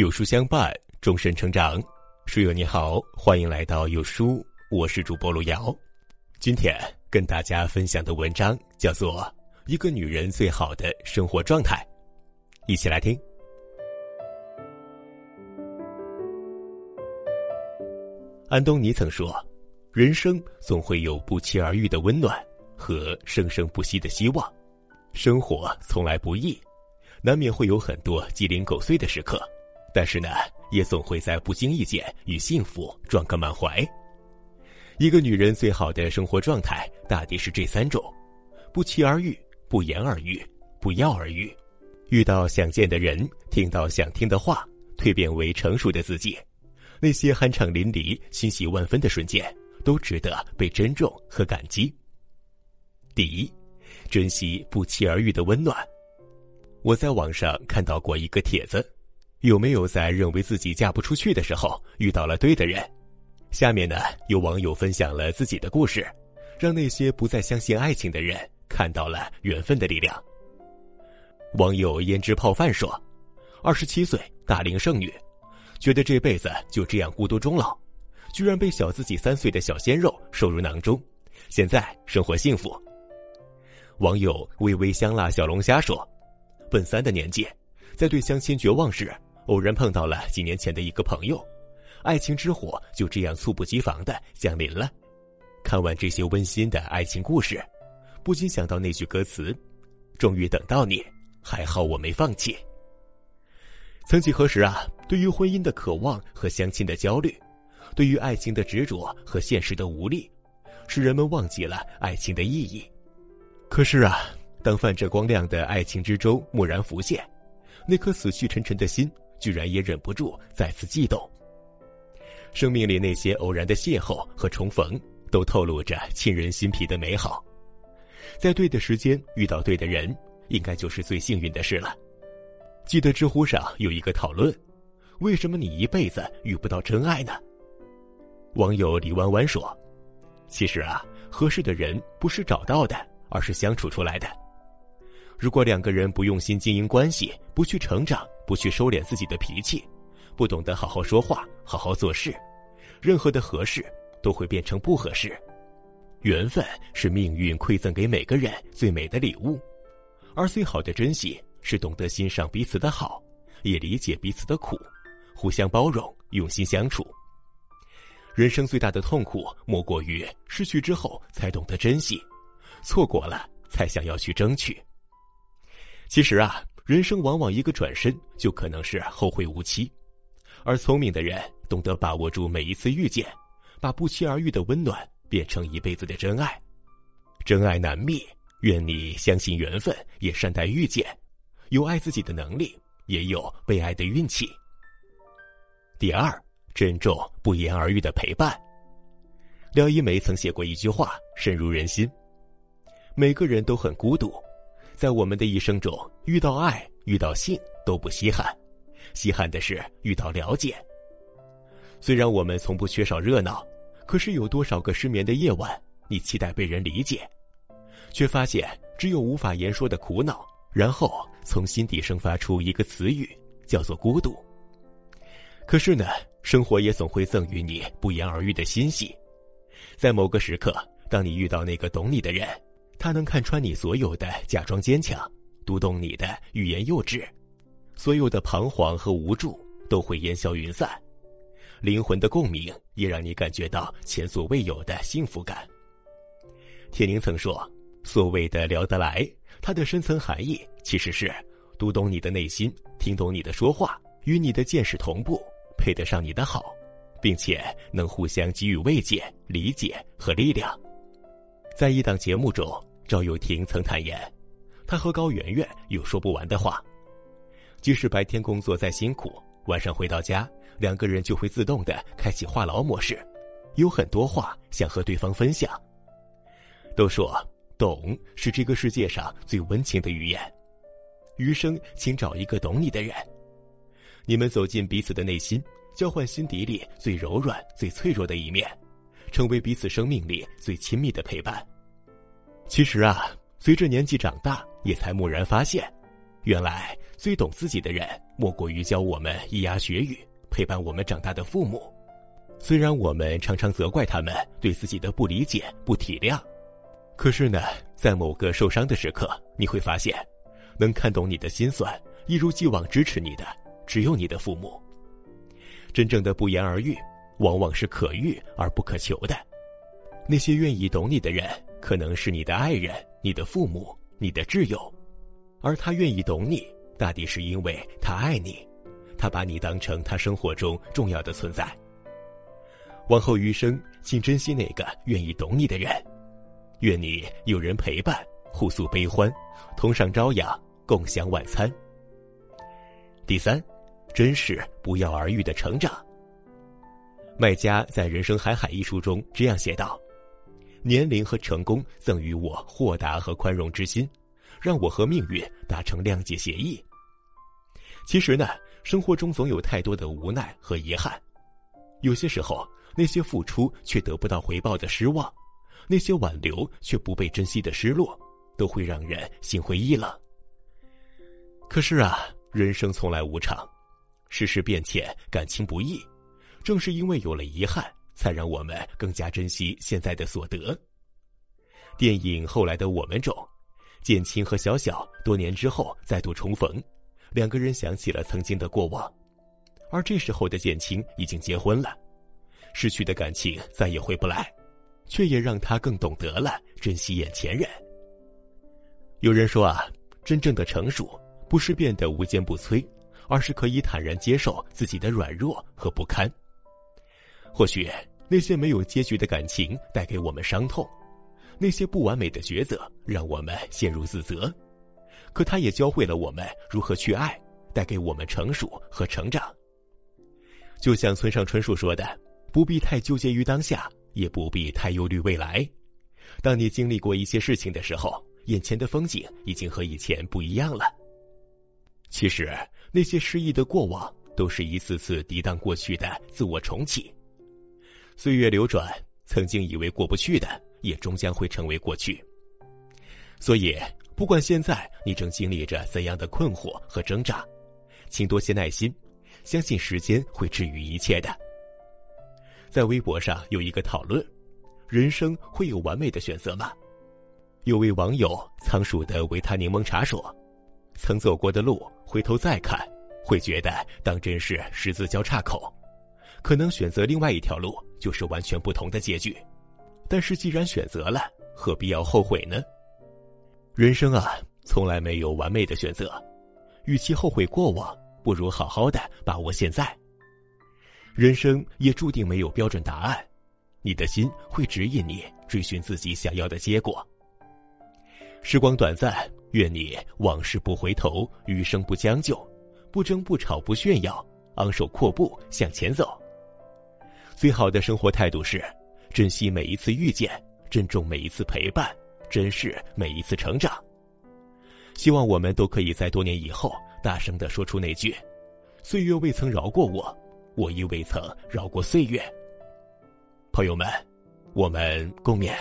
有书相伴，终身成长。书友你好，欢迎来到有书，我是主播路遥。今天跟大家分享的文章叫做《一个女人最好的生活状态》，一起来听。安东尼曾说：“人生总会有不期而遇的温暖和生生不息的希望，生活从来不易，难免会有很多鸡零狗碎的时刻。”但是呢，也总会在不经意间与幸福撞个满怀。一个女人最好的生活状态，大抵是这三种：不期而遇，不言而喻，不药而愈。遇到想见的人，听到想听的话，蜕变为成熟的自己，那些酣畅淋漓、欣喜万分的瞬间，都值得被珍重和感激。第一，珍惜不期而遇的温暖。我在网上看到过一个帖子。有没有在认为自己嫁不出去的时候遇到了对的人？下面呢，有网友分享了自己的故事，让那些不再相信爱情的人看到了缘分的力量。网友胭脂泡饭说：“二十七岁大龄剩女，觉得这辈子就这样孤独终老，居然被小自己三岁的小鲜肉收入囊中，现在生活幸福。”网友微微香辣小龙虾说：“奔三的年纪，在对相亲绝望时。”偶然碰到了几年前的一个朋友，爱情之火就这样猝不及防的降临了。看完这些温馨的爱情故事，不禁想到那句歌词：“终于等到你，还好我没放弃。”曾几何时啊，对于婚姻的渴望和相亲的焦虑，对于爱情的执着和现实的无力，使人们忘记了爱情的意义。可是啊，当泛着光亮的爱情之舟蓦然浮现，那颗死气沉沉的心。居然也忍不住再次悸动。生命里那些偶然的邂逅和重逢，都透露着沁人心脾的美好。在对的时间遇到对的人，应该就是最幸运的事了。记得知乎上有一个讨论：为什么你一辈子遇不到真爱呢？网友李弯弯说：“其实啊，合适的人不是找到的，而是相处出来的。如果两个人不用心经营关系，不去成长。”不去收敛自己的脾气，不懂得好好说话、好好做事，任何的合适都会变成不合适。缘分是命运馈赠给每个人最美的礼物，而最好的珍惜是懂得欣赏彼此的好，也理解彼此的苦，互相包容，用心相处。人生最大的痛苦莫过于失去之后才懂得珍惜，错过了才想要去争取。其实啊。人生往往一个转身就可能是后会无期，而聪明的人懂得把握住每一次遇见，把不期而遇的温暖变成一辈子的真爱。真爱难觅，愿你相信缘分，也善待遇见，有爱自己的能力，也有被爱的运气。第二，珍重不言而喻的陪伴。廖一梅曾写过一句话，深入人心：每个人都很孤独。在我们的一生中，遇到爱、遇到性都不稀罕，稀罕的是遇到了解。虽然我们从不缺少热闹，可是有多少个失眠的夜晚，你期待被人理解，却发现只有无法言说的苦恼，然后从心底生发出一个词语，叫做孤独。可是呢，生活也总会赠予你不言而喻的欣喜，在某个时刻，当你遇到那个懂你的人。他能看穿你所有的假装坚强，读懂你的欲言又止，所有的彷徨和无助都会烟消云散，灵魂的共鸣也让你感觉到前所未有的幸福感。铁凝曾说：“所谓的聊得来，它的深层含义其实是读懂你的内心，听懂你的说话，与你的见识同步，配得上你的好，并且能互相给予慰藉、理解和力量。”在一档节目中。赵又廷曾坦言，他和高圆圆有说不完的话。即使白天工作再辛苦，晚上回到家，两个人就会自动的开启话痨模式，有很多话想和对方分享。都说懂是这个世界上最温情的语言，余生请找一个懂你的人，你们走进彼此的内心，交换心底里最柔软、最脆弱的一面，成为彼此生命里最亲密的陪伴。其实啊，随着年纪长大，也才蓦然发现，原来最懂自己的人，莫过于教我们咿呀学语、陪伴我们长大的父母。虽然我们常常责怪他们对自己的不理解、不体谅，可是呢，在某个受伤的时刻，你会发现，能看懂你的心酸、一如既往支持你的，只有你的父母。真正的不言而喻，往往是可遇而不可求的。那些愿意懂你的人，可能是你的爱人、你的父母、你的挚友，而他愿意懂你，大抵是因为他爱你，他把你当成他生活中重要的存在。往后余生，请珍惜那个愿意懂你的人，愿你有人陪伴，互诉悲欢，同上朝阳，共享晚餐。第三，珍视不药而愈的成长。麦家在《人生海海》一书中这样写道：“年龄和成功赠予我豁达和宽容之心，让我和命运达成谅解协议。”其实呢，生活中总有太多的无奈和遗憾，有些时候。那些付出却得不到回报的失望，那些挽留却不被珍惜的失落，都会让人心灰意冷。可是啊，人生从来无常，世事变迁，感情不易。正是因为有了遗憾，才让我们更加珍惜现在的所得。电影《后来的我们》中，建青和小小多年之后再度重逢，两个人想起了曾经的过往，而这时候的建青已经结婚了。失去的感情再也回不来，却也让他更懂得了珍惜眼前人。有人说啊，真正的成熟不是变得无坚不摧，而是可以坦然接受自己的软弱和不堪。或许那些没有结局的感情带给我们伤痛，那些不完美的抉择让我们陷入自责，可它也教会了我们如何去爱，带给我们成熟和成长。就像村上春树说的。不必太纠结于当下，也不必太忧虑未来。当你经历过一些事情的时候，眼前的风景已经和以前不一样了。其实，那些失意的过往，都是一次次抵挡过去的自我重启。岁月流转，曾经以为过不去的，也终将会成为过去。所以，不管现在你正经历着怎样的困惑和挣扎，请多些耐心，相信时间会治愈一切的。在微博上有一个讨论：人生会有完美的选择吗？有位网友仓鼠的维他柠檬茶说：“曾走过的路，回头再看，会觉得当真是十字交叉口，可能选择另外一条路就是完全不同的结局。但是既然选择了，何必要后悔呢？人生啊，从来没有完美的选择，与其后悔过往，不如好好的把握现在。”人生也注定没有标准答案，你的心会指引你追寻自己想要的结果。时光短暂，愿你往事不回头，余生不将就，不争不吵不炫耀，昂首阔步向前走。最好的生活态度是珍惜每一次遇见，珍重每一次陪伴，珍视每一次成长。希望我们都可以在多年以后，大声的说出那句：“岁月未曾饶过我。”我亦未曾饶过岁月，朋友们，我们共勉。